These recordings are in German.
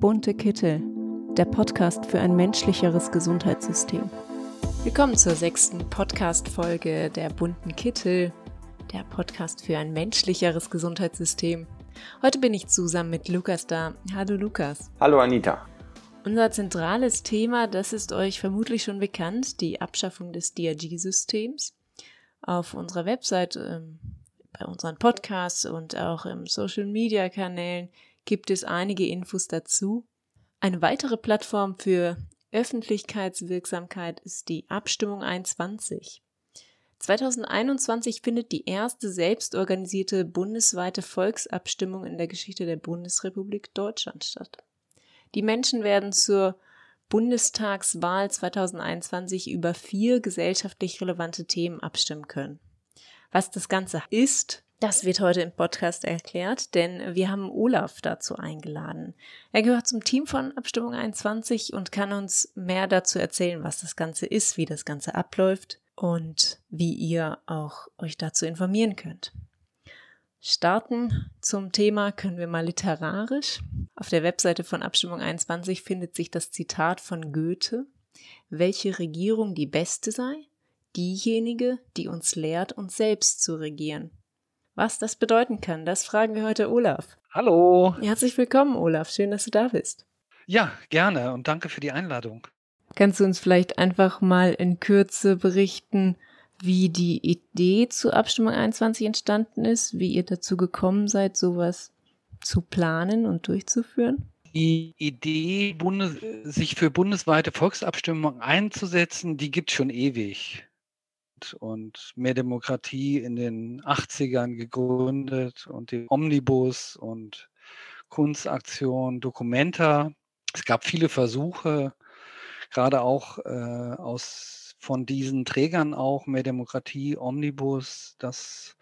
Bunte Kittel, der Podcast für ein menschlicheres Gesundheitssystem. Willkommen zur sechsten Podcast-Folge der Bunten Kittel, der Podcast für ein menschlicheres Gesundheitssystem. Heute bin ich zusammen mit Lukas da. Hallo Lukas. Hallo Anita. Unser zentrales Thema, das ist euch vermutlich schon bekannt, die Abschaffung des DRG-Systems. Auf unserer Website, ähm, bei unseren Podcasts und auch im Social-Media-Kanälen gibt es einige Infos dazu. Eine weitere Plattform für Öffentlichkeitswirksamkeit ist die Abstimmung 21. 2021 findet die erste selbstorganisierte bundesweite Volksabstimmung in der Geschichte der Bundesrepublik Deutschland statt. Die Menschen werden zur Bundestagswahl 2021 über vier gesellschaftlich relevante Themen abstimmen können. Was das Ganze ist, das wird heute im Podcast erklärt, denn wir haben Olaf dazu eingeladen. Er gehört zum Team von Abstimmung 21 und kann uns mehr dazu erzählen, was das Ganze ist, wie das Ganze abläuft und wie ihr auch euch dazu informieren könnt. Starten zum Thema können wir mal literarisch. Auf der Webseite von Abstimmung 21 findet sich das Zitat von Goethe, welche Regierung die beste sei? Diejenige, die uns lehrt, uns selbst zu regieren. Was das bedeuten kann, das fragen wir heute Olaf. Hallo. Herzlich willkommen, Olaf. Schön, dass du da bist. Ja, gerne und danke für die Einladung. Kannst du uns vielleicht einfach mal in Kürze berichten, wie die Idee zur Abstimmung 21 entstanden ist, wie ihr dazu gekommen seid, sowas zu planen und durchzuführen? Die Idee, Bundes sich für bundesweite Volksabstimmungen einzusetzen, die gibt es schon ewig und Mehr Demokratie in den 80ern gegründet und den Omnibus und Kunstaktion, Documenta. Es gab viele Versuche, gerade auch äh, aus von diesen Trägern auch Mehr Demokratie, Omnibus, das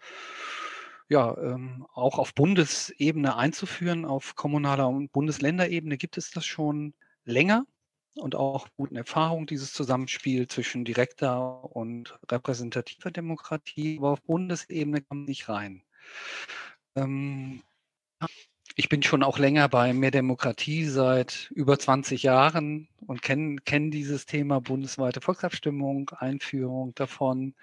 ja ähm, auch auf Bundesebene einzuführen. Auf kommunaler und Bundesländerebene gibt es das schon länger und auch guten Erfahrungen, dieses Zusammenspiel zwischen direkter und repräsentativer Demokratie, aber auf Bundesebene kam nicht rein. Ähm, ich bin schon auch länger bei Mehr Demokratie seit über 20 Jahren und kenne kenn dieses Thema bundesweite Volksabstimmung, Einführung davon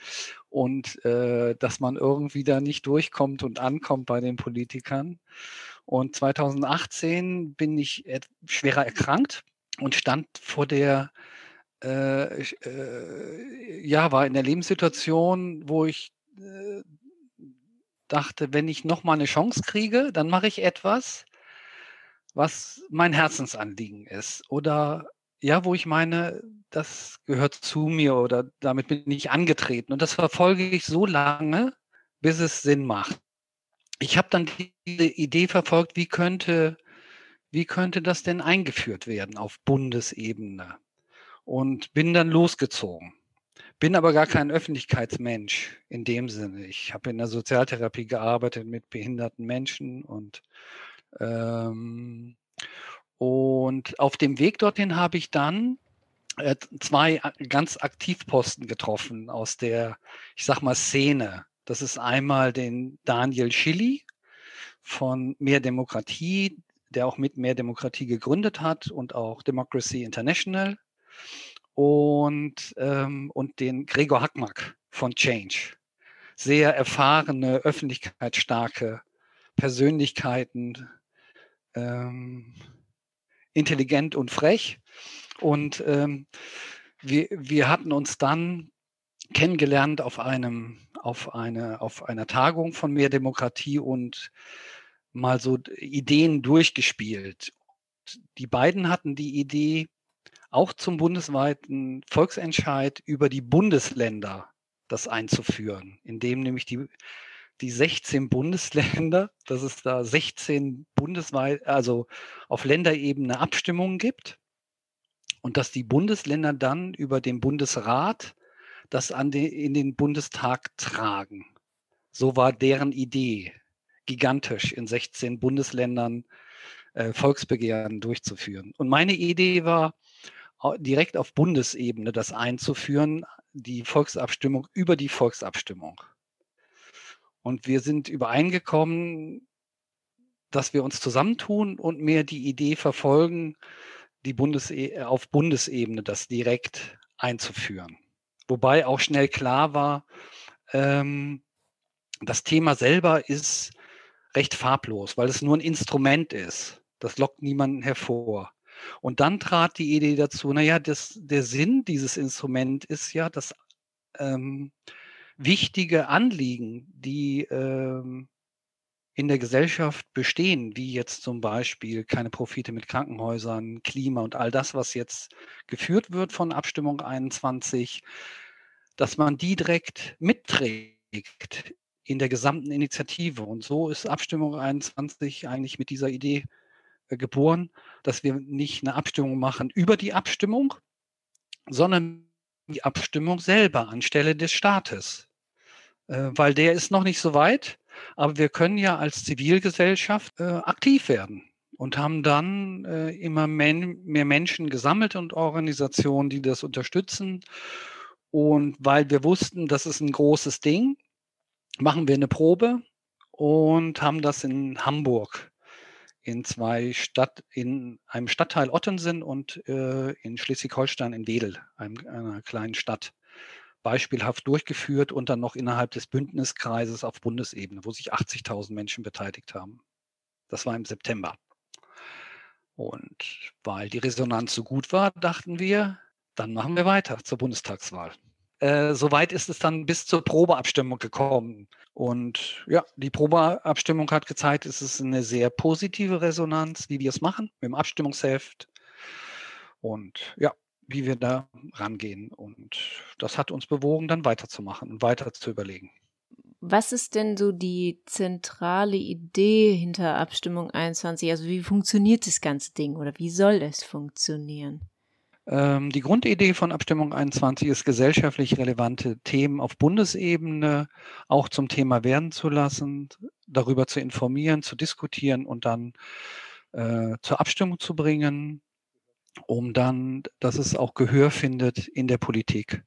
und äh, dass man irgendwie da nicht durchkommt und ankommt bei den Politikern. Und 2018 bin ich schwerer erkrankt und stand vor der, äh, äh, ja, war in der Lebenssituation, wo ich äh, dachte, wenn ich noch mal eine Chance kriege, dann mache ich etwas, was mein Herzensanliegen ist. Oder ja, wo ich meine, das gehört zu mir oder damit bin ich angetreten. Und das verfolge ich so lange, bis es Sinn macht. Ich habe dann diese Idee verfolgt, wie könnte wie könnte das denn eingeführt werden auf Bundesebene? Und bin dann losgezogen. Bin aber gar kein Öffentlichkeitsmensch in dem Sinne. Ich habe in der Sozialtherapie gearbeitet mit behinderten Menschen und ähm, und auf dem Weg dorthin habe ich dann äh, zwei ganz Aktivposten getroffen aus der, ich sag mal, Szene. Das ist einmal den Daniel Schilly von Mehr Demokratie, der auch mit Mehr Demokratie gegründet hat und auch Democracy International und, ähm, und den Gregor Hackmack von Change. Sehr erfahrene, öffentlichkeitsstarke Persönlichkeiten, ähm, intelligent und frech. Und ähm, wir, wir hatten uns dann kennengelernt auf einem, auf eine, auf einer Tagung von Mehr Demokratie und mal so Ideen durchgespielt. Die beiden hatten die Idee, auch zum bundesweiten Volksentscheid über die Bundesländer das einzuführen, indem nämlich die, die 16 Bundesländer, dass es da 16 bundesweit, also auf Länderebene Abstimmungen gibt und dass die Bundesländer dann über den Bundesrat das an den, in den Bundestag tragen. So war deren Idee gigantisch in 16 Bundesländern äh, Volksbegehren durchzuführen. Und meine Idee war, direkt auf Bundesebene das einzuführen, die Volksabstimmung über die Volksabstimmung. Und wir sind übereingekommen, dass wir uns zusammentun und mehr die Idee verfolgen, die Bundese auf Bundesebene das direkt einzuführen. Wobei auch schnell klar war, ähm, das Thema selber ist recht farblos, weil es nur ein Instrument ist. Das lockt niemanden hervor. Und dann trat die Idee dazu, naja, das, der Sinn dieses Instrument ist ja, dass ähm, wichtige Anliegen, die ähm, in der Gesellschaft bestehen, wie jetzt zum Beispiel keine Profite mit Krankenhäusern, Klima und all das, was jetzt geführt wird von Abstimmung 21, dass man die direkt mitträgt in der gesamten Initiative. Und so ist Abstimmung 21 eigentlich mit dieser Idee äh, geboren, dass wir nicht eine Abstimmung machen über die Abstimmung, sondern die Abstimmung selber anstelle des Staates. Äh, weil der ist noch nicht so weit, aber wir können ja als Zivilgesellschaft äh, aktiv werden und haben dann immer mehr Menschen gesammelt und Organisationen, die das unterstützen. Und weil wir wussten, das ist ein großes Ding, machen wir eine Probe und haben das in Hamburg in zwei Stadt, in einem Stadtteil Ottensen und äh, in Schleswig-Holstein in Wedel, einem, einer kleinen Stadt, beispielhaft durchgeführt und dann noch innerhalb des Bündniskreises auf Bundesebene, wo sich 80.000 Menschen beteiligt haben. Das war im September. Und weil die Resonanz so gut war, dachten wir, dann machen wir weiter zur Bundestagswahl. Äh, Soweit ist es dann bis zur Probeabstimmung gekommen. Und ja, die Probeabstimmung hat gezeigt, es ist eine sehr positive Resonanz, wie wir es machen, mit dem Abstimmungsheft. Und ja, wie wir da rangehen. Und das hat uns bewogen, dann weiterzumachen und weiter zu überlegen. Was ist denn so die zentrale Idee hinter Abstimmung 21? Also wie funktioniert das ganze Ding oder wie soll es funktionieren? Ähm, die Grundidee von Abstimmung 21 ist, gesellschaftlich relevante Themen auf Bundesebene auch zum Thema werden zu lassen, darüber zu informieren, zu diskutieren und dann äh, zur Abstimmung zu bringen, um dann, dass es auch Gehör findet in der Politik.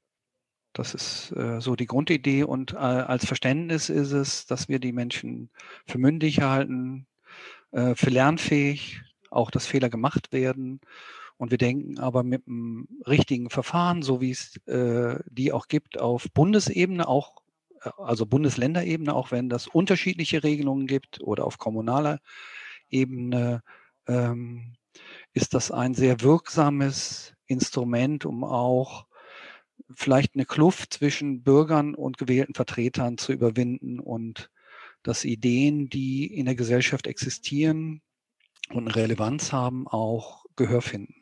Das ist äh, so die Grundidee und äh, als Verständnis ist es, dass wir die Menschen für mündig halten, äh, für lernfähig, auch dass Fehler gemacht werden und wir denken aber mit einem richtigen Verfahren, so wie es äh, die auch gibt, auf Bundesebene, auch äh, also Bundesländerebene, auch wenn das unterschiedliche Regelungen gibt oder auf kommunaler Ebene, ähm, ist das ein sehr wirksames Instrument, um auch vielleicht eine Kluft zwischen Bürgern und gewählten Vertretern zu überwinden und dass Ideen, die in der Gesellschaft existieren und Relevanz haben, auch Gehör finden.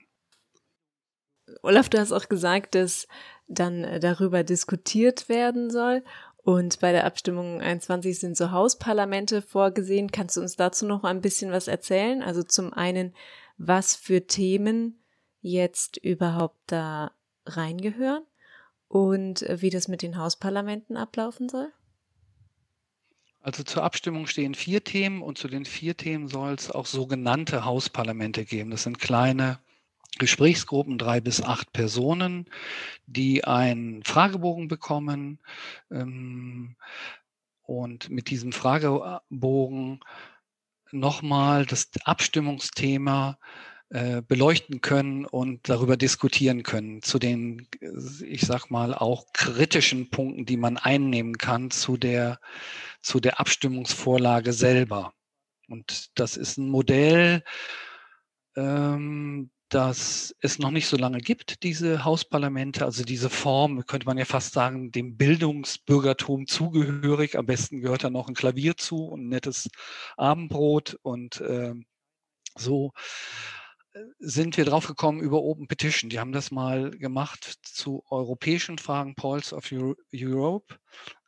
Olaf, du hast auch gesagt, dass dann äh, darüber diskutiert werden soll. Und bei der Abstimmung 21 sind so Hausparlamente vorgesehen. Kannst du uns dazu noch ein bisschen was erzählen? Also zum einen, was für Themen jetzt überhaupt da reingehören und äh, wie das mit den Hausparlamenten ablaufen soll? Also zur Abstimmung stehen vier Themen und zu den vier Themen soll es auch sogenannte Hausparlamente geben. Das sind kleine Gesprächsgruppen, drei bis acht Personen, die einen Fragebogen bekommen ähm, und mit diesem Fragebogen nochmal das Abstimmungsthema äh, beleuchten können und darüber diskutieren können zu den, ich sag mal, auch kritischen Punkten, die man einnehmen kann zu der, zu der Abstimmungsvorlage selber. Und das ist ein Modell, ähm, dass es noch nicht so lange gibt, diese Hausparlamente, also diese Form, könnte man ja fast sagen, dem Bildungsbürgertum zugehörig. Am besten gehört da noch ein Klavier zu und ein nettes Abendbrot und äh, so sind wir drauf gekommen über Open Petition. Die haben das mal gemacht zu europäischen Fragen, Pulse of Europe.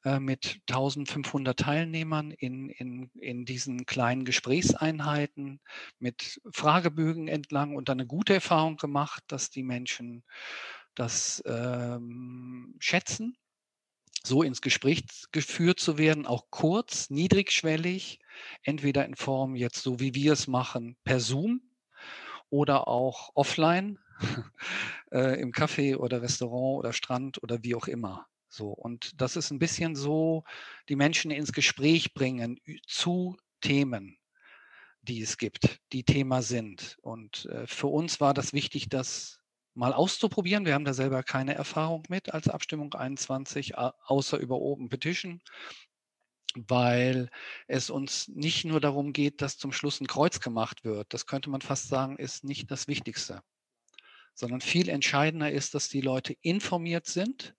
Äh, mit 1500 Teilnehmern in, in, in diesen kleinen Gesprächseinheiten mit Fragebögen entlang und dann eine gute Erfahrung gemacht, dass die Menschen das ähm, schätzen, so ins Gespräch geführt zu werden, auch kurz, niedrigschwellig, entweder in Form jetzt so wie wir es machen, per Zoom oder auch offline äh, im Café oder Restaurant oder Strand oder wie auch immer. So, und das ist ein bisschen so, die Menschen ins Gespräch bringen zu Themen. die es gibt, die Thema sind. Und äh, für uns war das wichtig, das mal auszuprobieren. Wir haben da selber keine Erfahrung mit als Abstimmung 21, außer über Open Petition, weil es uns nicht nur darum geht, dass zum Schluss ein Kreuz gemacht wird. Das könnte man fast sagen, ist nicht das Wichtigste, sondern viel entscheidender ist, dass die Leute informiert sind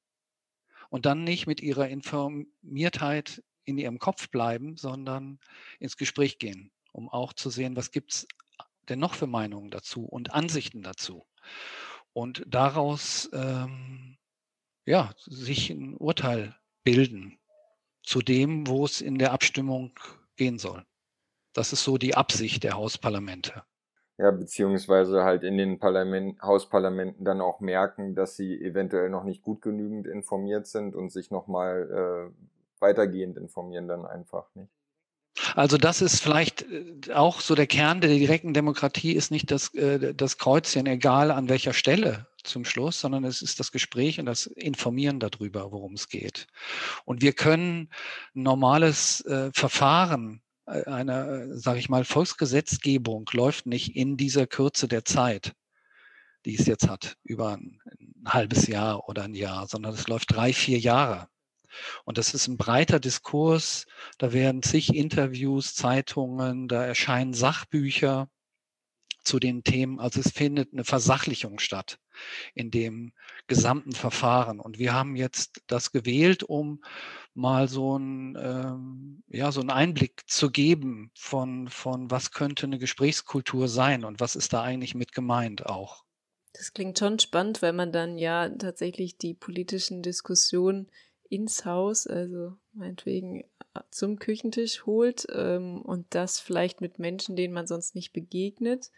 und dann nicht mit ihrer Informiertheit in ihrem Kopf bleiben, sondern ins Gespräch gehen, um auch zu sehen, was gibt es denn noch für Meinungen dazu und Ansichten dazu. Und daraus ähm, ja, sich ein Urteil bilden zu dem, wo es in der Abstimmung gehen soll. Das ist so die Absicht der Hausparlamente. Ja, beziehungsweise halt in den Parlament, Hausparlamenten dann auch merken, dass sie eventuell noch nicht gut genügend informiert sind und sich nochmal äh, weitergehend informieren dann einfach nicht. Also das ist vielleicht äh, auch so der Kern der direkten Demokratie ist nicht das, äh, das Kreuzchen, egal an welcher Stelle zum Schluss, sondern es ist das Gespräch und das Informieren darüber, worum es geht. Und wir können normales äh, Verfahren äh, einer, sage ich mal, Volksgesetzgebung läuft nicht in dieser Kürze der Zeit, die es jetzt hat, über ein, ein halbes Jahr oder ein Jahr, sondern es läuft drei, vier Jahre. Und das ist ein breiter Diskurs. Da werden zig Interviews, Zeitungen, da erscheinen Sachbücher zu den Themen. Also es findet eine Versachlichung statt in dem gesamten Verfahren. Und wir haben jetzt das gewählt, um mal so ein, ähm, ja, so einen Einblick zu geben von, von was könnte eine Gesprächskultur sein und was ist da eigentlich mit gemeint auch. Das klingt schon spannend, weil man dann ja tatsächlich die politischen Diskussionen ins Haus, also meinetwegen äh, zum Küchentisch holt ähm, und das vielleicht mit Menschen, denen man sonst nicht begegnet.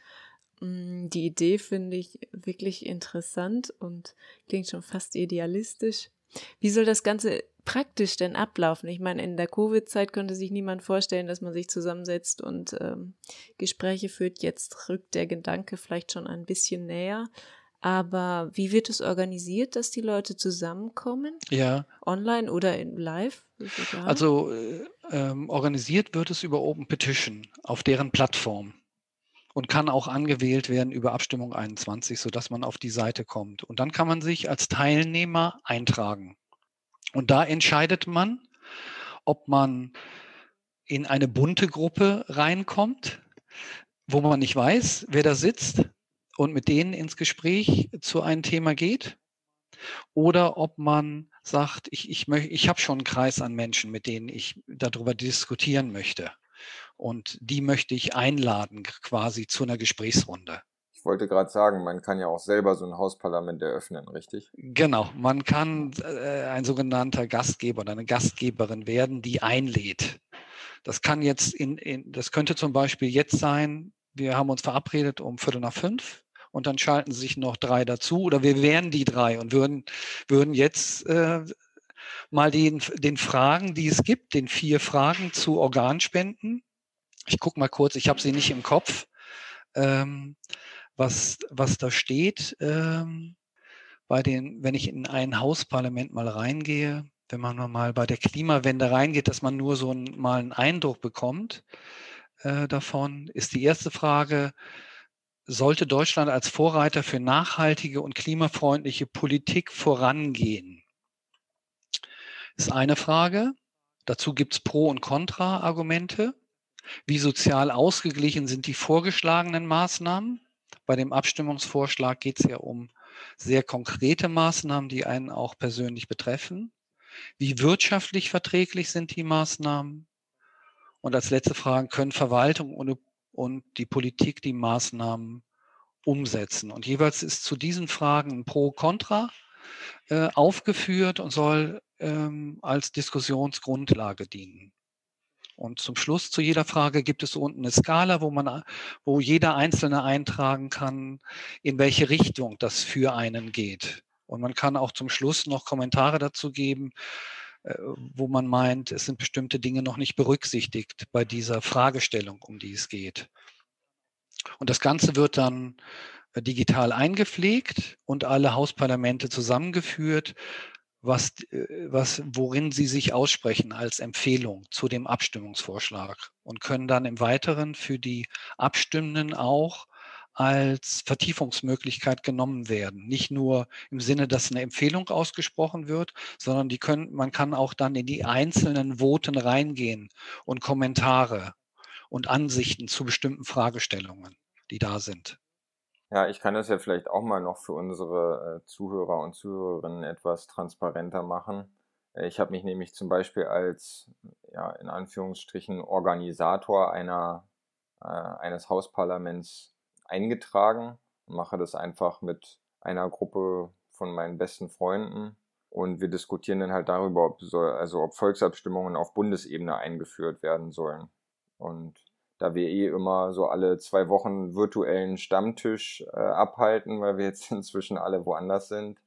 Mm, die Idee finde ich wirklich interessant und klingt schon fast idealistisch. Wie soll das Ganze praktisch denn ablaufen? Ich meine, in der Covid-Zeit könnte sich niemand vorstellen, dass man sich zusammensetzt und ähm, Gespräche führt. Jetzt rückt der Gedanke vielleicht schon ein bisschen näher. Aber wie wird es organisiert, dass die Leute zusammenkommen? Ja. Online oder in live? Also äh, ähm, organisiert wird es über Open Petition auf deren Plattform und kann auch angewählt werden über Abstimmung 21, sodass man auf die Seite kommt. Und dann kann man sich als Teilnehmer eintragen. Und da entscheidet man, ob man in eine bunte Gruppe reinkommt, wo man nicht weiß, wer da sitzt und mit denen ins Gespräch zu einem Thema geht oder ob man sagt, ich, ich, ich habe schon einen Kreis an Menschen, mit denen ich darüber diskutieren möchte. Und die möchte ich einladen, quasi zu einer Gesprächsrunde. Ich wollte gerade sagen, man kann ja auch selber so ein Hausparlament eröffnen, richtig? Genau, man kann äh, ein sogenannter Gastgeber oder eine Gastgeberin werden, die einlädt. Das kann jetzt in, in, das könnte zum Beispiel jetzt sein, wir haben uns verabredet um Viertel nach fünf und dann schalten sich noch drei dazu oder wir wären die drei und würden, würden jetzt äh, mal den, den Fragen, die es gibt, den vier Fragen zu Organspenden. Ich gucke mal kurz, ich habe sie nicht im Kopf, ähm, was, was da steht. Ähm, bei den, wenn ich in ein Hausparlament mal reingehe, wenn man mal bei der Klimawende reingeht, dass man nur so ein, mal einen Eindruck bekommt äh, davon, ist die erste Frage, sollte Deutschland als Vorreiter für nachhaltige und klimafreundliche Politik vorangehen? Ist eine Frage. Dazu gibt es Pro- und Kontra-Argumente. Wie sozial ausgeglichen sind die vorgeschlagenen Maßnahmen? Bei dem Abstimmungsvorschlag geht es ja um sehr konkrete Maßnahmen, die einen auch persönlich betreffen. Wie wirtschaftlich verträglich sind die Maßnahmen? Und als letzte Frage, können Verwaltung und und die Politik die Maßnahmen umsetzen. Und jeweils ist zu diesen Fragen Pro-Contra äh, aufgeführt und soll ähm, als Diskussionsgrundlage dienen. Und zum Schluss zu jeder Frage gibt es unten eine Skala, wo man, wo jeder Einzelne eintragen kann, in welche Richtung das für einen geht. Und man kann auch zum Schluss noch Kommentare dazu geben, wo man meint, es sind bestimmte Dinge noch nicht berücksichtigt bei dieser Fragestellung, um die es geht. Und das Ganze wird dann äh, digital eingepflegt und alle Hausparlamente zusammengeführt, was, äh, was, worin sie sich aussprechen als Empfehlung zu dem Abstimmungsvorschlag und können dann im Weiteren für die Abstimmenden auch als Vertiefungsmöglichkeit genommen werden. Nicht nur im Sinne, dass eine Empfehlung ausgesprochen wird, sondern die können, man kann auch dann in die einzelnen Voten reingehen und Kommentare und Ansichten zu bestimmten Fragestellungen, die da sind. Ja, ich kann das ja vielleicht auch mal noch für unsere äh, Zuhörer und Zuhörerinnen etwas transparenter machen. Äh, ich habe mich nämlich zum Beispiel als, ja, in Anführungsstrichen, Organisator einer, äh, eines Hausparlaments eingetragen mache das einfach mit einer Gruppe von meinen besten Freunden. Und wir diskutieren dann halt darüber, ob, soll, also ob Volksabstimmungen auf Bundesebene eingeführt werden sollen. Und da wir eh immer so alle zwei Wochen virtuellen Stammtisch äh, abhalten, weil wir jetzt inzwischen alle woanders sind,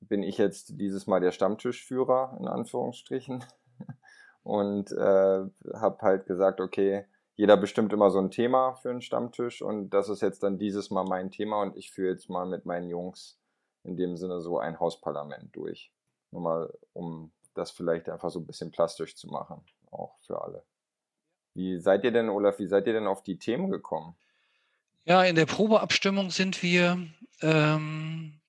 bin ich jetzt dieses Mal der Stammtischführer in Anführungsstrichen und äh, habe halt gesagt, okay, jeder bestimmt immer so ein Thema für einen Stammtisch und das ist jetzt dann dieses Mal mein Thema und ich führe jetzt mal mit meinen Jungs in dem Sinne so ein Hausparlament durch. Nur mal, um das vielleicht einfach so ein bisschen plastisch zu machen, auch für alle. Wie seid ihr denn, Olaf, wie seid ihr denn auf die Themen gekommen? Ja, in der Probeabstimmung sind wir ähm,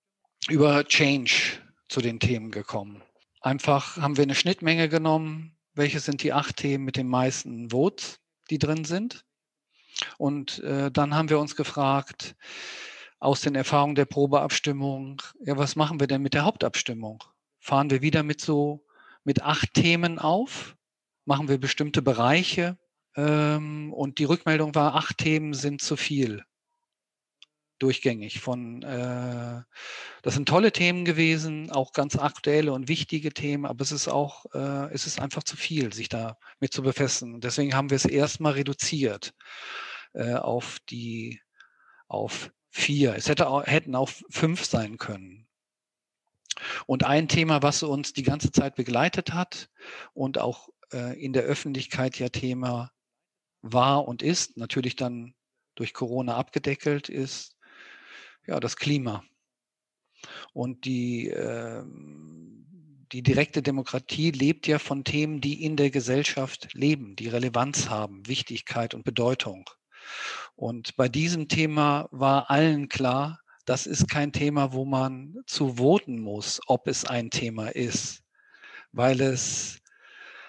über Change zu den Themen gekommen. Einfach haben wir eine Schnittmenge genommen. Welche sind die acht Themen mit den meisten Votes, die drin sind? Und äh, dann haben wir uns gefragt, aus den Erfahrungen der Probeabstimmung, ja, was machen wir denn mit der Hauptabstimmung? Fahren wir wieder mit so, mit acht Themen auf? Machen wir bestimmte Bereiche? Ähm, und die Rückmeldung war, acht Themen sind zu viel. Durchgängig von, äh, das sind tolle Themen gewesen, auch ganz aktuelle und wichtige Themen, aber es ist auch, äh, es ist einfach zu viel, sich da mit zu befestigen. Deswegen haben wir es erstmal reduziert äh, auf die, auf vier. Es hätte auch, hätten auch fünf sein können. Und ein Thema, was uns die ganze Zeit begleitet hat und auch äh, in der Öffentlichkeit ja Thema war und ist, natürlich dann durch Corona abgedeckelt, ist ja das Klima. Und die, äh, die direkte Demokratie lebt ja von Themen, die in der Gesellschaft leben, die Relevanz haben, Wichtigkeit und Bedeutung. Und bei diesem Thema war allen klar, das ist kein Thema, wo man zu voten muss, ob es ein Thema ist, weil es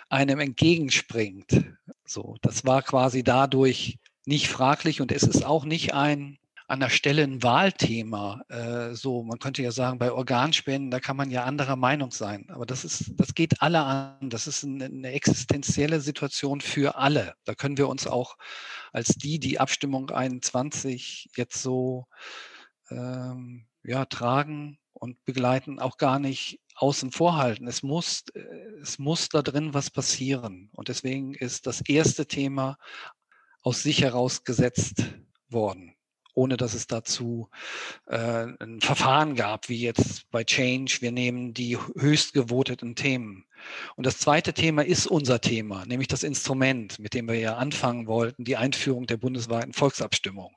einem entgegenspringt. So, das war quasi dadurch nicht fraglich und es ist auch nicht ein an der Stelle ein Wahlthema. Äh, so, man könnte ja sagen, bei Organspenden, da kann man ja anderer Meinung sein. Aber das ist, das geht alle an. Das ist eine, eine existenzielle Situation für alle. Da können wir uns auch als die, die Abstimmung 21 jetzt so ähm, ja, tragen und begleiten, auch gar nicht außen vor halten. Es muss, äh, es muss da drin was passieren. Und deswegen ist das erste Thema aus sich heraus gesetzt worden, ohne dass es dazu äh, ein Verfahren gab, wie jetzt bei Change. Wir nehmen die höchst gewoteten Themen. Und das zweite Thema ist unser Thema, nämlich das Instrument, mit dem wir ja anfangen wollten, die Einführung der bundesweiten Volksabstimmung.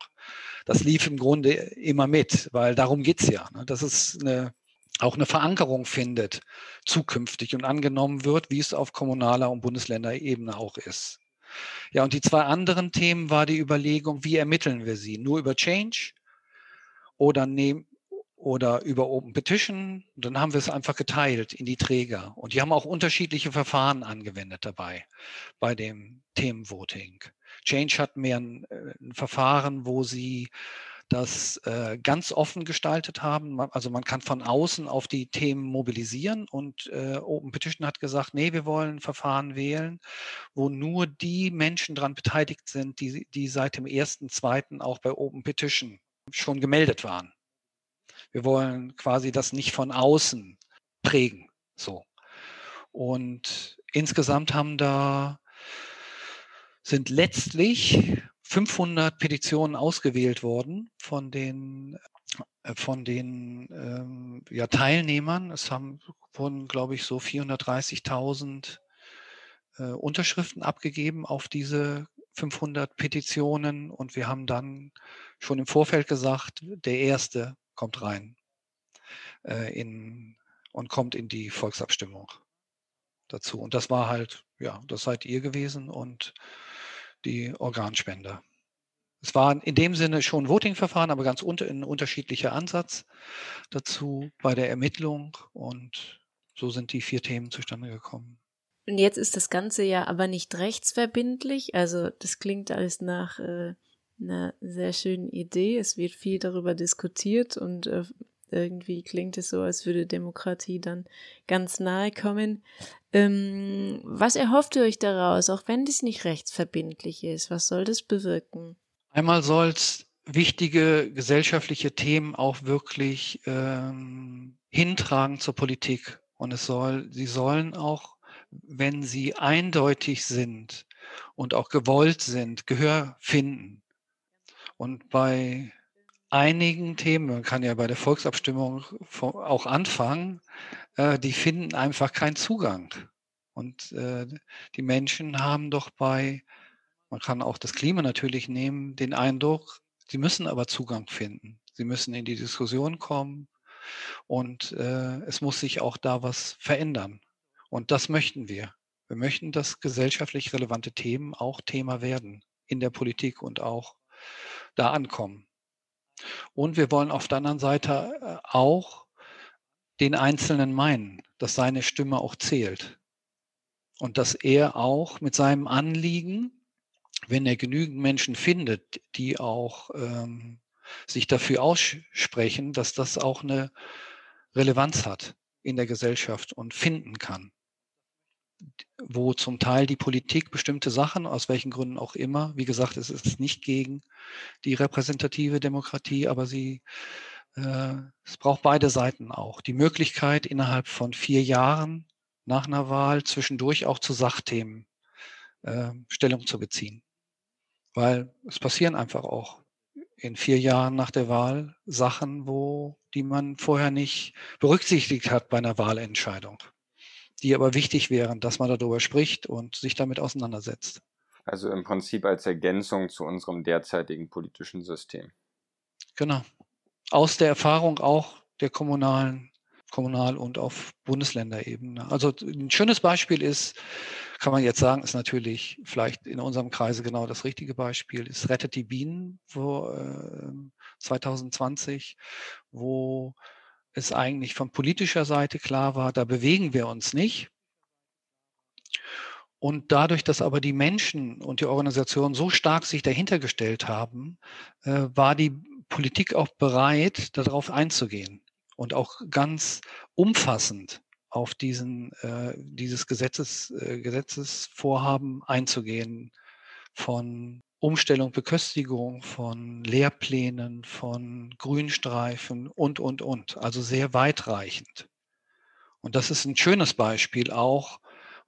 Das lief im Grunde immer mit, weil darum geht's ja. Ne? Das ist eine auch eine Verankerung findet zukünftig und angenommen wird, wie es auf kommunaler und Bundesländerebene auch ist. Ja, und die zwei anderen Themen war die Überlegung, wie ermitteln wir sie? Nur über Change oder, nehm, oder über Open Petition? Dann haben wir es einfach geteilt in die Träger. Und die haben auch unterschiedliche Verfahren angewendet dabei bei dem Themenvoting. Change hat mehr ein, äh, ein Verfahren, wo sie das äh, ganz offen gestaltet haben. Also man kann von außen auf die Themen mobilisieren und äh, Open Petition hat gesagt, nee, wir wollen Verfahren wählen, wo nur die Menschen daran beteiligt sind, die, die seit dem ersten, zweiten auch bei Open Petition schon gemeldet waren. Wir wollen quasi das nicht von außen prägen. So. Und insgesamt haben da sind letztlich 500 Petitionen ausgewählt worden von den äh, von den ähm, ja, Teilnehmern. Es haben wurden, glaube ich, so 430.000 äh, Unterschriften abgegeben auf diese 500 Petitionen und wir haben dann schon im Vorfeld gesagt, der erste kommt rein äh, in und kommt in die Volksabstimmung dazu. Und das war halt, ja, das seid ihr gewesen und die Organspender. Es war in dem Sinne schon ein Voting-Verfahren, aber ganz unter, ein unterschiedlicher Ansatz dazu bei der Ermittlung und so sind die vier Themen zustande gekommen. Und jetzt ist das Ganze ja aber nicht rechtsverbindlich. Also das klingt alles nach äh, einer sehr schönen Idee. Es wird viel darüber diskutiert und äh, irgendwie klingt es so, als würde Demokratie dann ganz nahe kommen. Ähm, was erhofft ihr euch daraus, auch wenn das nicht rechtsverbindlich ist? Was soll das bewirken? Einmal soll es wichtige gesellschaftliche Themen auch wirklich ähm, hintragen zur Politik. Und es soll, sie sollen auch, wenn sie eindeutig sind und auch gewollt sind, Gehör finden. Und bei einigen Themen, man kann ja bei der Volksabstimmung auch anfangen, äh, die finden einfach keinen Zugang. Und äh, die Menschen haben doch bei man kann auch das Klima natürlich nehmen, den Eindruck, sie müssen aber Zugang finden. Sie müssen in die Diskussion kommen und äh, es muss sich auch da was verändern. Und das möchten wir. Wir möchten, dass gesellschaftlich relevante Themen auch Thema werden in der Politik und auch da ankommen. Und wir wollen auf der anderen Seite äh, auch den Einzelnen meinen, dass seine Stimme auch zählt und dass er auch mit seinem Anliegen wenn er genügend Menschen findet, die auch ähm, sich dafür aussprechen, dass das auch eine Relevanz hat in der Gesellschaft und finden kann. Wo zum Teil die Politik bestimmte Sachen, aus welchen Gründen auch immer, wie gesagt, es ist nicht gegen die repräsentative Demokratie, aber sie, äh, es braucht beide Seiten auch. Die Möglichkeit, innerhalb von vier Jahren nach einer Wahl zwischendurch auch zu Sachthemen äh, Stellung zu beziehen. Weil es passieren einfach auch in vier Jahren nach der Wahl Sachen, wo die man vorher nicht berücksichtigt hat bei einer Wahlentscheidung, die aber wichtig wären, dass man darüber spricht und sich damit auseinandersetzt. Also im Prinzip als Ergänzung zu unserem derzeitigen politischen System. Genau. Aus der Erfahrung auch der kommunalen, kommunal und auf Bundesländerebene. Also ein schönes Beispiel ist kann man jetzt sagen, ist natürlich vielleicht in unserem Kreise genau das richtige Beispiel, ist Rettet die Bienen wo, äh, 2020, wo es eigentlich von politischer Seite klar war, da bewegen wir uns nicht. Und dadurch, dass aber die Menschen und die Organisation so stark sich dahinter gestellt haben, äh, war die Politik auch bereit, darauf einzugehen und auch ganz umfassend auf diesen, äh, dieses Gesetzes, äh, Gesetzesvorhaben einzugehen von Umstellung, Beköstigung, von Lehrplänen, von Grünstreifen und, und, und. Also sehr weitreichend. Und das ist ein schönes Beispiel auch,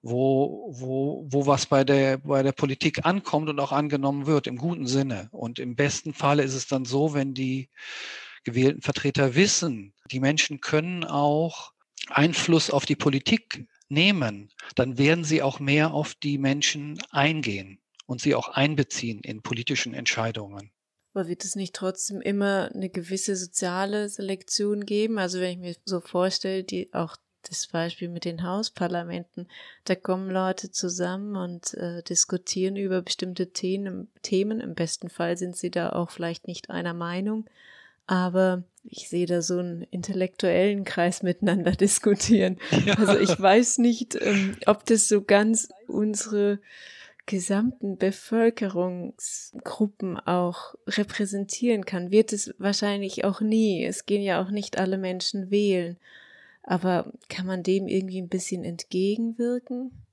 wo, wo, wo was bei der, bei der Politik ankommt und auch angenommen wird, im guten Sinne. Und im besten Falle ist es dann so, wenn die gewählten Vertreter wissen, die Menschen können auch Einfluss auf die Politik nehmen, dann werden sie auch mehr auf die Menschen eingehen und sie auch einbeziehen in politischen Entscheidungen. Aber wird es nicht trotzdem immer eine gewisse soziale Selektion geben? Also wenn ich mir so vorstelle, die auch das Beispiel mit den Hausparlamenten, da kommen Leute zusammen und äh, diskutieren über bestimmte Themen, Themen. Im besten Fall sind sie da auch vielleicht nicht einer Meinung, aber ich sehe da so einen intellektuellen Kreis miteinander diskutieren. Ja. Also ich weiß nicht, ähm, ob das so ganz unsere gesamten Bevölkerungsgruppen auch repräsentieren kann. Wird es wahrscheinlich auch nie. Es gehen ja auch nicht alle Menschen wählen. Aber kann man dem irgendwie ein bisschen entgegenwirken?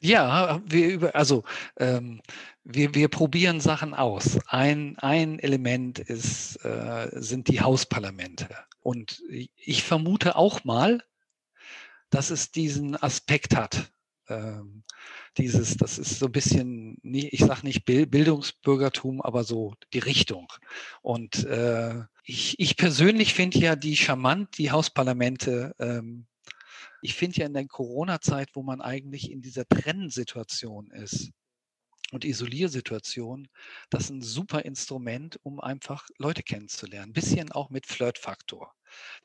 Ja, wir über, also ähm, wir, wir probieren Sachen aus. Ein, ein Element ist, äh, sind die Hausparlamente. Und ich vermute auch mal, dass es diesen Aspekt hat. Ähm, dieses, das ist so ein bisschen, ich sage nicht Bildungsbürgertum, aber so die Richtung. Und äh, ich, ich persönlich finde ja die charmant, die Hausparlamente ähm, ich finde ja in der Corona-Zeit, wo man eigentlich in dieser Trennsituation ist, und Isoliersituationen, das ist ein super Instrument, um einfach Leute kennenzulernen. Ein bisschen auch mit Flirtfaktor.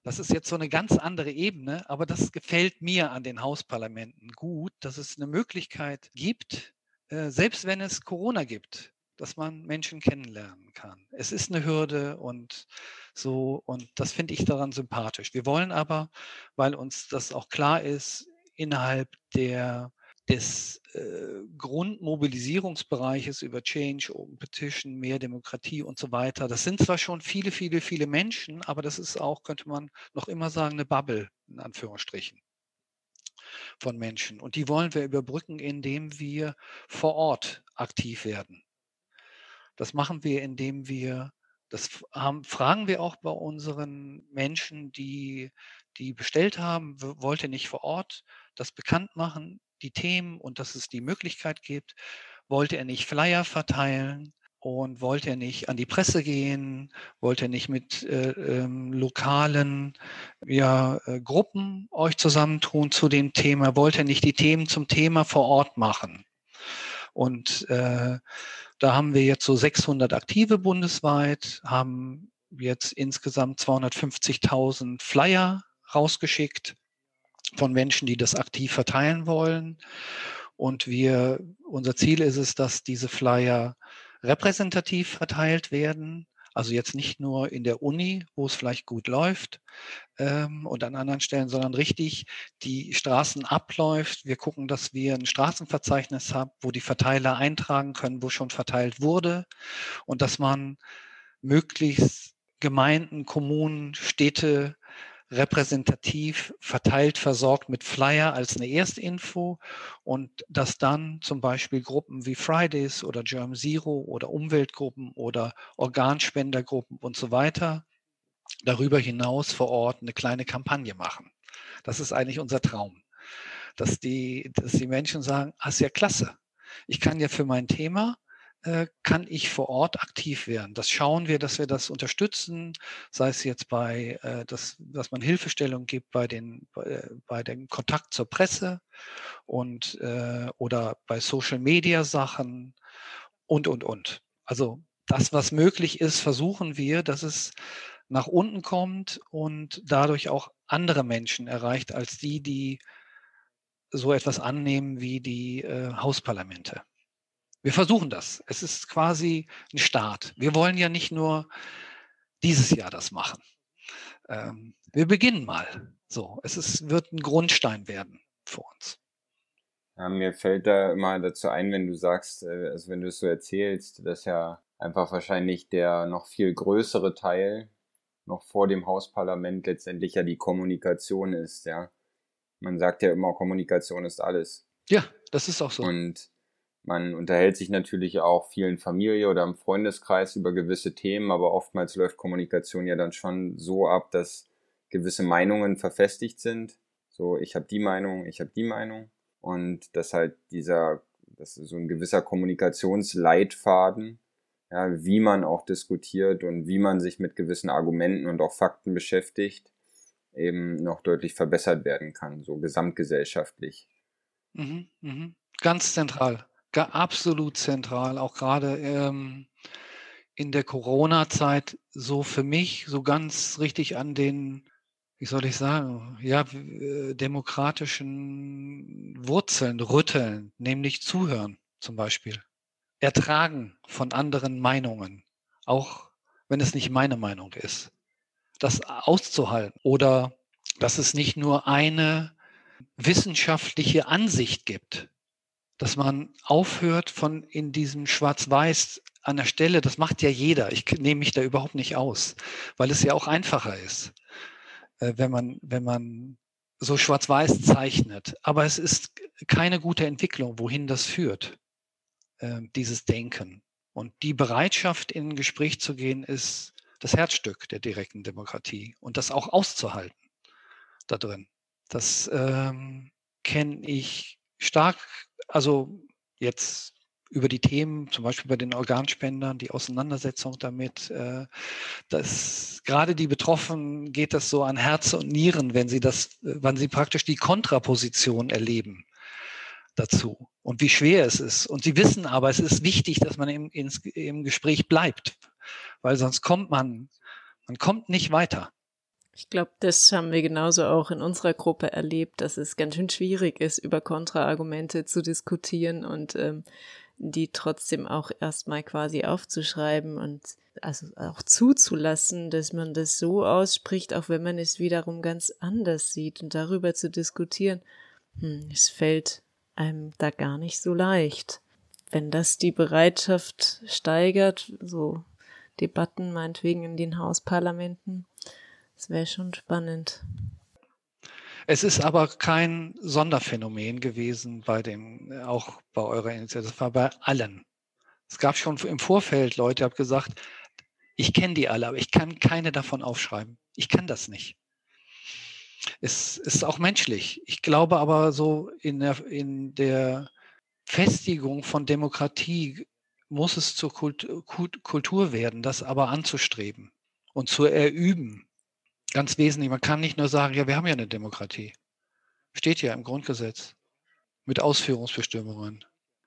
Das ist jetzt so eine ganz andere Ebene, aber das gefällt mir an den Hausparlamenten gut, dass es eine Möglichkeit gibt, äh, selbst wenn es Corona gibt, dass man Menschen kennenlernen kann. Es ist eine Hürde und so, und das finde ich daran sympathisch. Wir wollen aber, weil uns das auch klar ist, innerhalb der des äh, Grundmobilisierungsbereiches über Change, Open Petition, mehr Demokratie und so weiter. Das sind zwar schon viele, viele, viele Menschen, aber das ist auch, könnte man noch immer sagen, eine Bubble, in Anführungsstrichen, von Menschen. Und die wollen wir überbrücken, indem wir vor Ort aktiv werden. Das machen wir, indem wir, das haben, fragen wir auch bei unseren Menschen, die, die bestellt haben, wollt ihr nicht vor Ort das bekannt machen, die Themen und dass es die Möglichkeit gibt. Wollte er nicht Flyer verteilen und wollte er nicht an die Presse gehen, wollte er nicht mit äh, ähm, lokalen ja, äh, Gruppen euch zusammentun zu dem Thema, wollte er nicht die Themen zum Thema vor Ort machen. Und äh, da haben wir jetzt so 600 Aktive bundesweit, haben jetzt insgesamt 250.000 Flyer rausgeschickt von Menschen, die das aktiv verteilen wollen. Und wir, unser Ziel ist es, dass diese Flyer repräsentativ verteilt werden. Also jetzt nicht nur in der Uni, wo es vielleicht gut läuft ähm, und an anderen Stellen, sondern richtig die Straßen abläuft. Wir gucken, dass wir ein Straßenverzeichnis haben, wo die Verteiler eintragen können, wo schon verteilt wurde und dass man möglichst Gemeinden, Kommunen, Städte repräsentativ verteilt versorgt mit Flyer als eine Erstinfo und dass dann zum Beispiel Gruppen wie Fridays oder Germ Zero oder Umweltgruppen oder Organspendergruppen und so weiter darüber hinaus vor Ort eine kleine Kampagne machen. Das ist eigentlich unser Traum, dass die, dass die Menschen sagen, ah, ist ja klasse. Ich kann ja für mein Thema kann ich vor Ort aktiv werden. Das schauen wir, dass wir das unterstützen, sei es jetzt bei, äh, das, dass man Hilfestellung gibt bei den, bei, äh, bei dem Kontakt zur Presse und äh, oder bei Social Media Sachen und und und. Also das, was möglich ist, versuchen wir, dass es nach unten kommt und dadurch auch andere Menschen erreicht als die, die so etwas annehmen wie die äh, Hausparlamente. Wir versuchen das. Es ist quasi ein Start. Wir wollen ja nicht nur dieses Jahr das machen. Ähm, wir beginnen mal. So, es ist, wird ein Grundstein werden für uns. Ja, mir fällt da immer dazu ein, wenn du sagst, äh, also wenn du es so erzählst, dass ja einfach wahrscheinlich der noch viel größere Teil noch vor dem Hausparlament letztendlich ja die Kommunikation ist, ja. Man sagt ja immer, Kommunikation ist alles. Ja, das ist auch so. Und man unterhält sich natürlich auch vielen Familie oder im Freundeskreis über gewisse Themen, aber oftmals läuft Kommunikation ja dann schon so ab, dass gewisse Meinungen verfestigt sind. So, ich habe die Meinung, ich habe die Meinung. Und dass halt dieser, das ist so ein gewisser Kommunikationsleitfaden, ja, wie man auch diskutiert und wie man sich mit gewissen Argumenten und auch Fakten beschäftigt, eben noch deutlich verbessert werden kann, so gesamtgesellschaftlich. Mhm, mhm. Ganz zentral absolut zentral, auch gerade ähm, in der Corona-Zeit so für mich so ganz richtig an den, wie soll ich sagen, ja, äh, demokratischen Wurzeln rütteln, nämlich zuhören zum Beispiel. Ertragen von anderen Meinungen, auch wenn es nicht meine Meinung ist. Das auszuhalten oder dass es nicht nur eine wissenschaftliche Ansicht gibt, dass man aufhört von in diesem Schwarz-Weiß an der Stelle, das macht ja jeder. Ich nehme mich da überhaupt nicht aus, weil es ja auch einfacher ist, äh, wenn man, wenn man so schwarz-weiß zeichnet. Aber es ist keine gute Entwicklung, wohin das führt, äh, dieses Denken. Und die Bereitschaft, in ein Gespräch zu gehen, ist das Herzstück der direkten Demokratie und das auch auszuhalten da drin. Das ähm, kenne ich stark also jetzt über die Themen, zum Beispiel bei den Organspendern, die Auseinandersetzung damit, äh, dass gerade die Betroffenen geht das so an Herz und Nieren, wenn sie das, wenn sie praktisch die Kontraposition erleben. dazu und wie schwer es ist. Und sie wissen aber, es ist wichtig, dass man im, ins, im Gespräch bleibt, weil sonst kommt man, man kommt nicht weiter. Ich glaube, das haben wir genauso auch in unserer Gruppe erlebt, dass es ganz schön schwierig ist, über Kontraargumente zu diskutieren und ähm, die trotzdem auch erstmal quasi aufzuschreiben und also auch zuzulassen, dass man das so ausspricht, auch wenn man es wiederum ganz anders sieht und darüber zu diskutieren. Hm, es fällt einem da gar nicht so leicht. Wenn das die Bereitschaft steigert, so Debatten meinetwegen in den Hausparlamenten, das wäre schon spannend. Es ist aber kein Sonderphänomen gewesen bei dem, auch bei eurer Initiative, war bei allen. Es gab schon im Vorfeld Leute, die haben gesagt, ich kenne die alle, aber ich kann keine davon aufschreiben. Ich kann das nicht. Es ist auch menschlich. Ich glaube aber so in der, in der Festigung von Demokratie muss es zur Kultur werden, das aber anzustreben und zu erüben. Ganz wesentlich. Man kann nicht nur sagen, ja, wir haben ja eine Demokratie. Steht ja im Grundgesetz mit Ausführungsbestimmungen.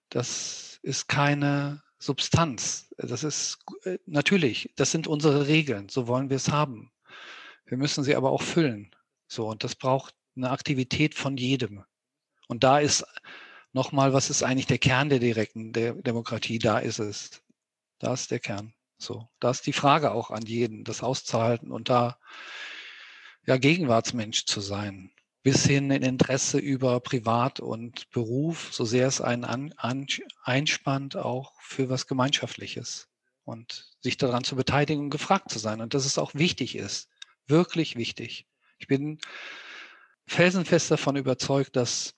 Das ist keine Substanz. Das ist äh, natürlich, das sind unsere Regeln. So wollen wir es haben. Wir müssen sie aber auch füllen. So, und das braucht eine Aktivität von jedem. Und da ist nochmal, was ist eigentlich der Kern der direkten der Demokratie? Da ist es. Da ist der Kern. So, da ist die Frage auch an jeden, das auszuhalten und da ja Gegenwartsmensch zu sein, bis hin in Interesse über Privat und Beruf, so sehr es einen an, an, einspannt, auch für was Gemeinschaftliches. Und sich daran zu beteiligen und gefragt zu sein. Und dass es auch wichtig ist, wirklich wichtig. Ich bin felsenfest davon überzeugt, dass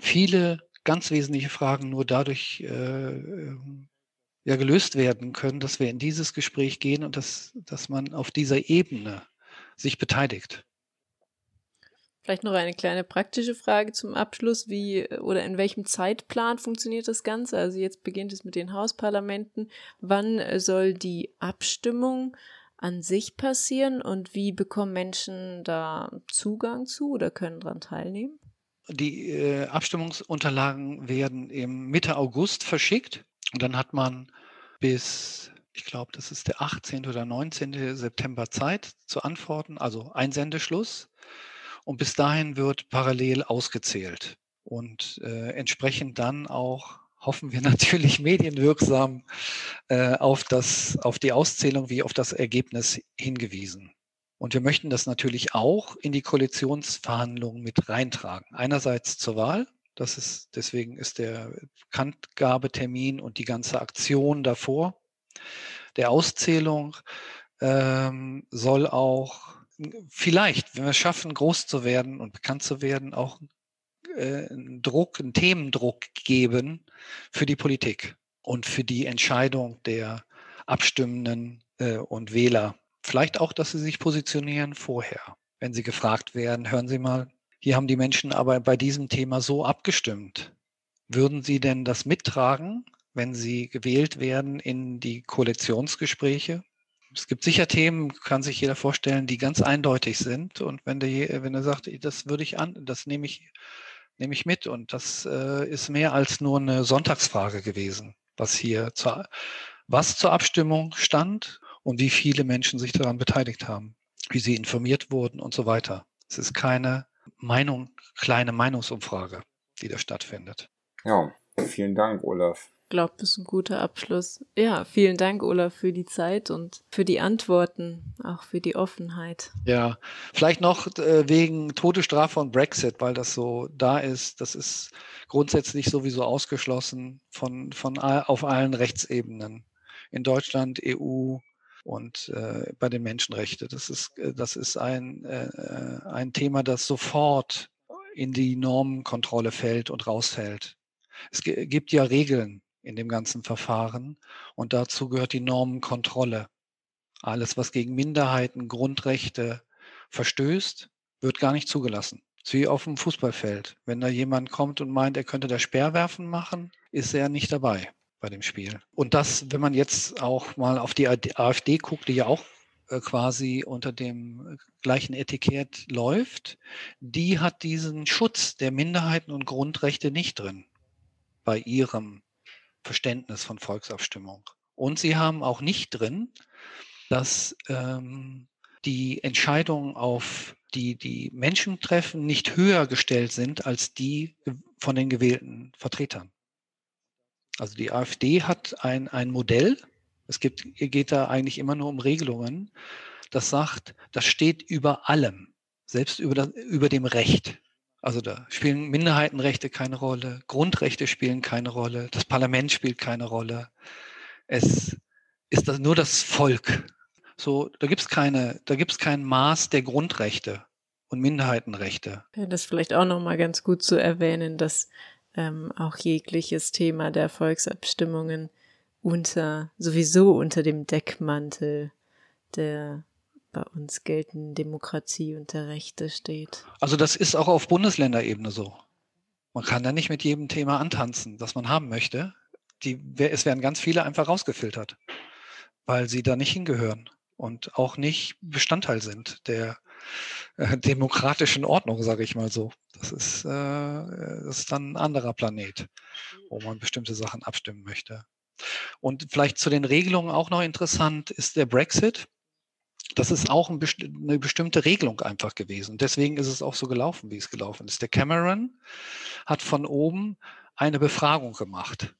viele ganz wesentliche Fragen nur dadurch äh, ähm, ja, gelöst werden können, dass wir in dieses Gespräch gehen und dass, dass man auf dieser Ebene sich beteiligt. Vielleicht noch eine kleine praktische Frage zum Abschluss. Wie oder in welchem Zeitplan funktioniert das Ganze? Also jetzt beginnt es mit den Hausparlamenten. Wann soll die Abstimmung an sich passieren und wie bekommen Menschen da Zugang zu oder können daran teilnehmen? Die äh, Abstimmungsunterlagen werden im Mitte August verschickt und dann hat man bis, ich glaube, das ist der 18. oder 19. September Zeit zu antworten, also Einsendeschluss. Und bis dahin wird parallel ausgezählt und äh, entsprechend dann auch hoffen wir natürlich medienwirksam äh, auf, das, auf die Auszählung wie auf das Ergebnis hingewiesen. Und wir möchten das natürlich auch in die Koalitionsverhandlungen mit reintragen. Einerseits zur Wahl, das ist, deswegen ist der Bekanntgabetermin und die ganze Aktion davor. Der Auszählung ähm, soll auch vielleicht, wenn wir es schaffen, groß zu werden und bekannt zu werden, auch äh, einen Druck, einen Themendruck geben für die Politik und für die Entscheidung der Abstimmenden äh, und Wähler. Vielleicht auch, dass sie sich positionieren vorher. Wenn sie gefragt werden, hören Sie mal, hier haben die Menschen aber bei diesem Thema so abgestimmt. Würden Sie denn das mittragen, wenn Sie gewählt werden in die Koalitionsgespräche? Es gibt sicher Themen, kann sich jeder vorstellen, die ganz eindeutig sind. Und wenn der, wenn er sagt, das würde ich an, das nehme ich nehme ich mit. Und das äh, ist mehr als nur eine Sonntagsfrage gewesen, was hier zur, was zur Abstimmung stand und wie viele Menschen sich daran beteiligt haben, wie sie informiert wurden und so weiter. Es ist keine Meinung, kleine Meinungsumfrage, die da stattfindet. Ja, vielen Dank, Olaf glaube, das ist ein guter Abschluss. Ja, vielen Dank, Olaf, für die Zeit und für die Antworten, auch für die Offenheit. Ja, vielleicht noch äh, wegen Todesstrafe und Brexit, weil das so da ist. Das ist grundsätzlich sowieso ausgeschlossen von, von auf allen Rechtsebenen. In Deutschland, EU und äh, bei den Menschenrechten. Das ist, das ist ein, äh, ein Thema, das sofort in die Normenkontrolle fällt und rausfällt. Es gibt ja Regeln in dem ganzen Verfahren. Und dazu gehört die Normenkontrolle. Alles, was gegen Minderheiten, Grundrechte verstößt, wird gar nicht zugelassen. ist wie auf dem Fußballfeld. Wenn da jemand kommt und meint, er könnte da Speerwerfen machen, ist er nicht dabei bei dem Spiel. Und das, wenn man jetzt auch mal auf die AfD guckt, die ja auch äh, quasi unter dem gleichen Etikett läuft, die hat diesen Schutz der Minderheiten und Grundrechte nicht drin. bei ihrem Verständnis von Volksabstimmung. Und sie haben auch nicht drin, dass ähm, die Entscheidungen auf die die Menschen treffen, nicht höher gestellt sind als die von den gewählten Vertretern. Also die AfD hat ein, ein Modell, es gibt, geht da eigentlich immer nur um Regelungen, das sagt, das steht über allem, selbst über, das, über dem Recht. Also da spielen Minderheitenrechte keine Rolle, Grundrechte spielen keine Rolle, das Parlament spielt keine Rolle. Es ist das nur das Volk. So, da gibt es keine, da gibt es kein Maß der Grundrechte und Minderheitenrechte. Ja, das ist vielleicht auch nochmal ganz gut zu erwähnen, dass ähm, auch jegliches Thema der Volksabstimmungen unter, sowieso unter dem Deckmantel der bei uns geltenden Demokratie und der Rechte steht. Also das ist auch auf Bundesländerebene so. Man kann da nicht mit jedem Thema antanzen, das man haben möchte. Die, es werden ganz viele einfach rausgefiltert, weil sie da nicht hingehören und auch nicht Bestandteil sind der äh, demokratischen Ordnung, sage ich mal so. Das ist, äh, das ist dann ein anderer Planet, wo man bestimmte Sachen abstimmen möchte. Und vielleicht zu den Regelungen auch noch interessant ist der Brexit. Das ist auch ein besti eine bestimmte Regelung einfach gewesen. Deswegen ist es auch so gelaufen, wie es gelaufen ist. Der Cameron hat von oben eine Befragung gemacht.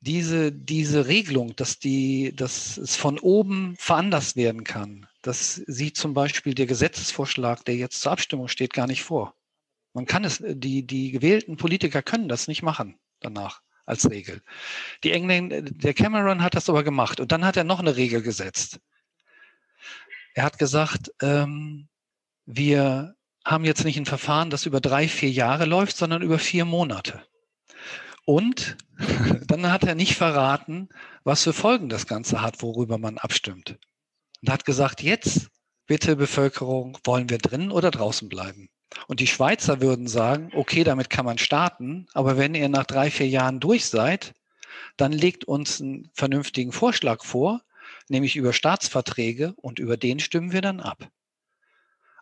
Diese, diese Regelung, dass, die, dass es von oben veranlasst werden kann, das sieht zum Beispiel der Gesetzesvorschlag, der jetzt zur Abstimmung steht, gar nicht vor. Man kann es, die, die gewählten Politiker können das nicht machen danach als Regel. Die Engländer, der Cameron hat das aber gemacht und dann hat er noch eine Regel gesetzt. Er hat gesagt, ähm, wir haben jetzt nicht ein Verfahren, das über drei, vier Jahre läuft, sondern über vier Monate. Und dann hat er nicht verraten, was für Folgen das Ganze hat, worüber man abstimmt. Und hat gesagt, jetzt bitte Bevölkerung, wollen wir drinnen oder draußen bleiben? Und die Schweizer würden sagen, okay, damit kann man starten, aber wenn ihr nach drei, vier Jahren durch seid, dann legt uns einen vernünftigen Vorschlag vor, nämlich über Staatsverträge und über den stimmen wir dann ab.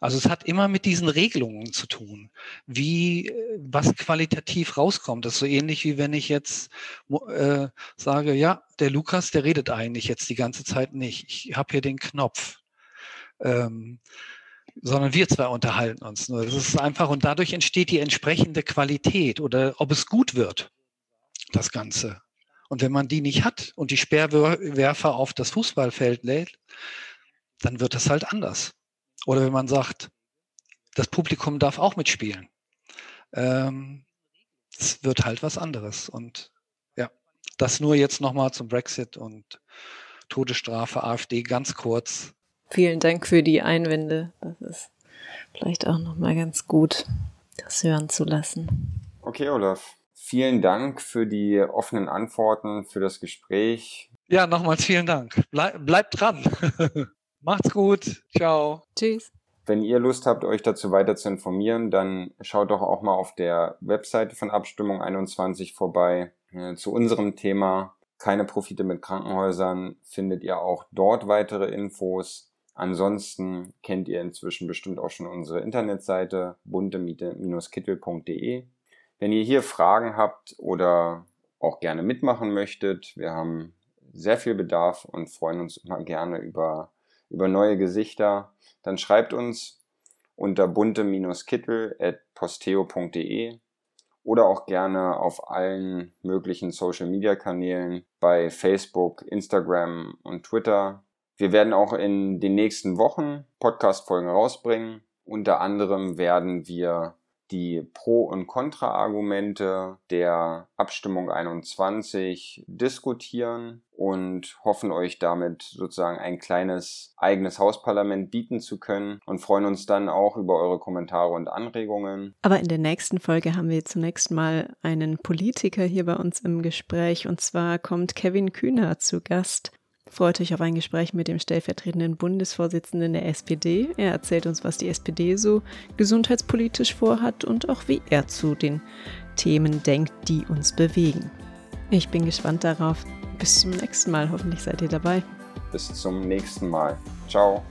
Also es hat immer mit diesen Regelungen zu tun, wie was qualitativ rauskommt. Das ist so ähnlich wie wenn ich jetzt äh, sage, ja, der Lukas, der redet eigentlich jetzt die ganze Zeit nicht. Ich habe hier den Knopf. Ähm, sondern wir zwei unterhalten uns nur. Das ist einfach und dadurch entsteht die entsprechende Qualität oder ob es gut wird, das Ganze. Und wenn man die nicht hat und die Speerwerfer auf das Fußballfeld lädt, dann wird das halt anders. Oder wenn man sagt, das Publikum darf auch mitspielen. Ähm, es wird halt was anderes. Und ja, das nur jetzt nochmal zum Brexit und Todesstrafe, AfD ganz kurz. Vielen Dank für die Einwände. Das ist vielleicht auch nochmal ganz gut, das hören zu lassen. Okay, Olaf. Vielen Dank für die offenen Antworten, für das Gespräch. Ja, nochmals vielen Dank. Bleib, bleibt dran. Macht's gut. Ciao. Tschüss. Wenn ihr Lust habt, euch dazu weiter zu informieren, dann schaut doch auch mal auf der Webseite von Abstimmung 21 vorbei. Äh, zu unserem Thema keine Profite mit Krankenhäusern findet ihr auch dort weitere Infos. Ansonsten kennt ihr inzwischen bestimmt auch schon unsere Internetseite bunte-kittel.de. Wenn ihr hier Fragen habt oder auch gerne mitmachen möchtet, wir haben sehr viel Bedarf und freuen uns immer gerne über, über neue Gesichter, dann schreibt uns unter bunte-kittel.posteo.de oder auch gerne auf allen möglichen Social Media Kanälen bei Facebook, Instagram und Twitter wir werden auch in den nächsten Wochen Podcast-Folgen rausbringen. Unter anderem werden wir die Pro- und Kontra-Argumente der Abstimmung 21 diskutieren und hoffen euch damit sozusagen ein kleines eigenes Hausparlament bieten zu können und freuen uns dann auch über eure Kommentare und Anregungen. Aber in der nächsten Folge haben wir zunächst mal einen Politiker hier bei uns im Gespräch und zwar kommt Kevin Kühner zu Gast. Freut euch auf ein Gespräch mit dem stellvertretenden Bundesvorsitzenden der SPD. Er erzählt uns, was die SPD so gesundheitspolitisch vorhat und auch wie er zu den Themen denkt, die uns bewegen. Ich bin gespannt darauf. Bis zum nächsten Mal. Hoffentlich seid ihr dabei. Bis zum nächsten Mal. Ciao.